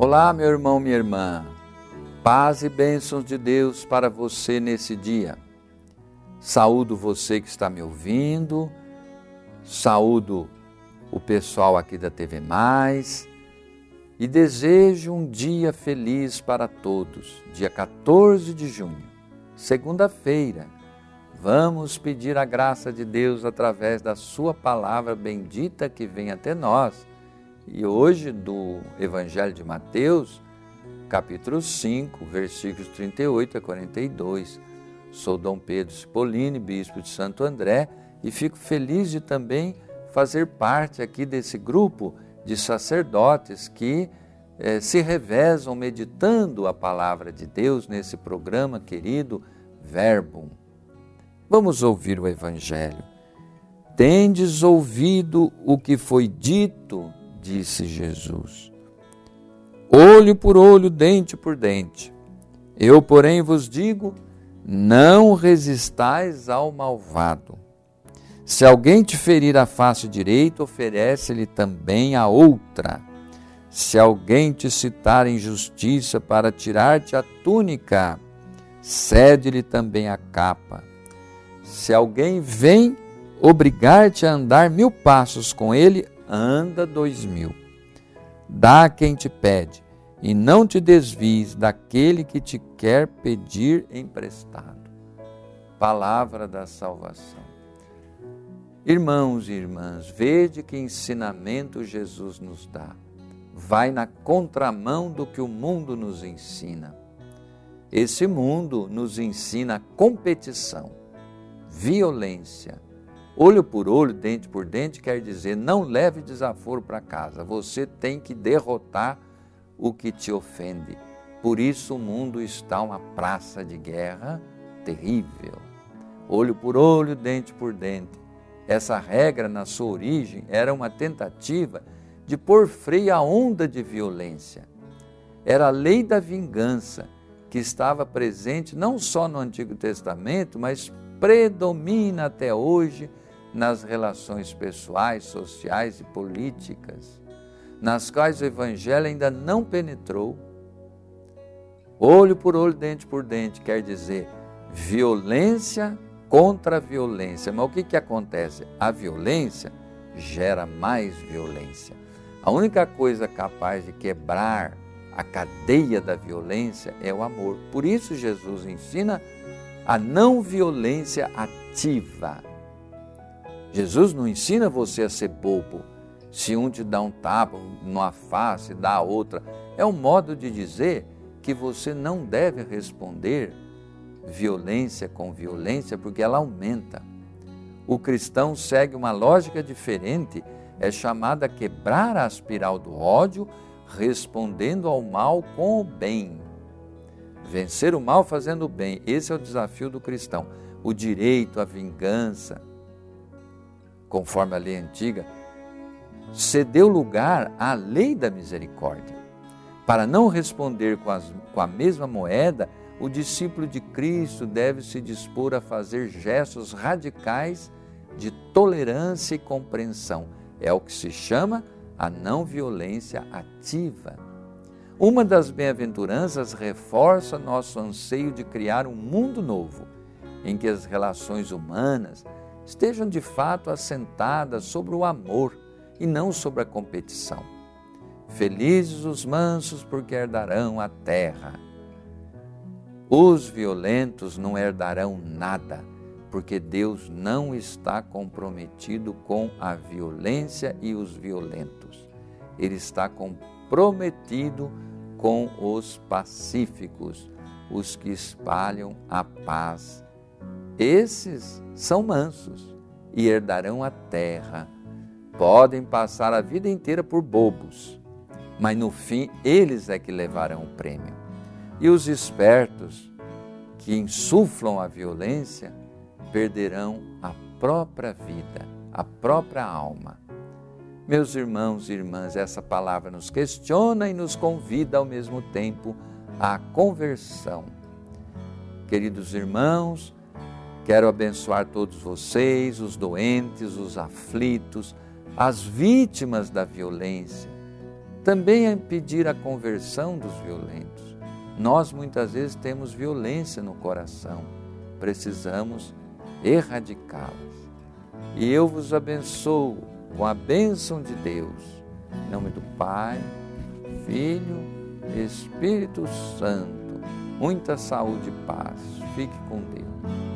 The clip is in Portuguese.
Olá, meu irmão, minha irmã. Paz e bênçãos de Deus para você nesse dia. Saúdo você que está me ouvindo, saúdo o pessoal aqui da TV Mais e desejo um dia feliz para todos. Dia 14 de junho, segunda-feira, vamos pedir a graça de Deus através da Sua palavra bendita que vem até nós e hoje, do Evangelho de Mateus, capítulo 5, versículos 38 a 42. Sou Dom Pedro Cipollini, bispo de Santo André, e fico feliz de também fazer parte aqui desse grupo de sacerdotes que eh, se revezam meditando a palavra de Deus nesse programa querido Verbum. Vamos ouvir o Evangelho. Tendes ouvido o que foi dito disse Jesus. Olho por olho, dente por dente. Eu, porém, vos digo: não resistais ao malvado. Se alguém te ferir a face direita, oferece-lhe também a outra. Se alguém te citar injustiça para tirar-te a túnica, cede-lhe também a capa. Se alguém vem obrigar-te a andar mil passos com ele, anda dois mil. Dá a quem te pede, e não te desvies daquele que te quer pedir emprestado. Palavra da salvação. Irmãos e irmãs, vede que ensinamento Jesus nos dá. Vai na contramão do que o mundo nos ensina. Esse mundo nos ensina competição, violência, Olho por olho, dente por dente, quer dizer não leve desaforo para casa. Você tem que derrotar o que te ofende. Por isso o mundo está uma praça de guerra terrível. Olho por olho, dente por dente. Essa regra, na sua origem, era uma tentativa de pôr freio à onda de violência. Era a lei da vingança que estava presente não só no Antigo Testamento, mas predomina até hoje nas relações pessoais, sociais e políticas, nas quais o Evangelho ainda não penetrou. Olho por olho, dente por dente, quer dizer violência contra violência. Mas o que, que acontece? A violência gera mais violência. A única coisa capaz de quebrar a cadeia da violência é o amor. Por isso, Jesus ensina a não violência ativa. Jesus não ensina você a ser bobo. Se um te dá um tapa numa face, dá a outra. É um modo de dizer que você não deve responder violência com violência, porque ela aumenta. O cristão segue uma lógica diferente, é chamado a quebrar a espiral do ódio, respondendo ao mal com o bem. Vencer o mal fazendo o bem, esse é o desafio do cristão. O direito à vingança, conforme a lei antiga, cedeu lugar à lei da misericórdia. Para não responder com, as, com a mesma moeda, o discípulo de Cristo deve se dispor a fazer gestos radicais de tolerância e compreensão. É o que se chama a não violência ativa. Uma das bem-aventuranças reforça nosso anseio de criar um mundo novo, em que as relações humanas estejam de fato assentadas sobre o amor e não sobre a competição. Felizes os mansos, porque herdarão a terra. Os violentos não herdarão nada, porque Deus não está comprometido com a violência e os violentos. Ele está comprometido com os pacíficos, os que espalham a paz esses são mansos e herdarão a terra. Podem passar a vida inteira por bobos, mas no fim eles é que levarão o prêmio. E os espertos, que insuflam a violência, perderão a própria vida, a própria alma. Meus irmãos e irmãs, essa palavra nos questiona e nos convida ao mesmo tempo à conversão. Queridos irmãos, Quero abençoar todos vocês, os doentes, os aflitos, as vítimas da violência, também é pedir a conversão dos violentos. Nós muitas vezes temos violência no coração, precisamos erradicá-las. E eu vos abençoo com a bênção de Deus, em nome do Pai, Filho Espírito Santo. Muita saúde e paz. Fique com Deus.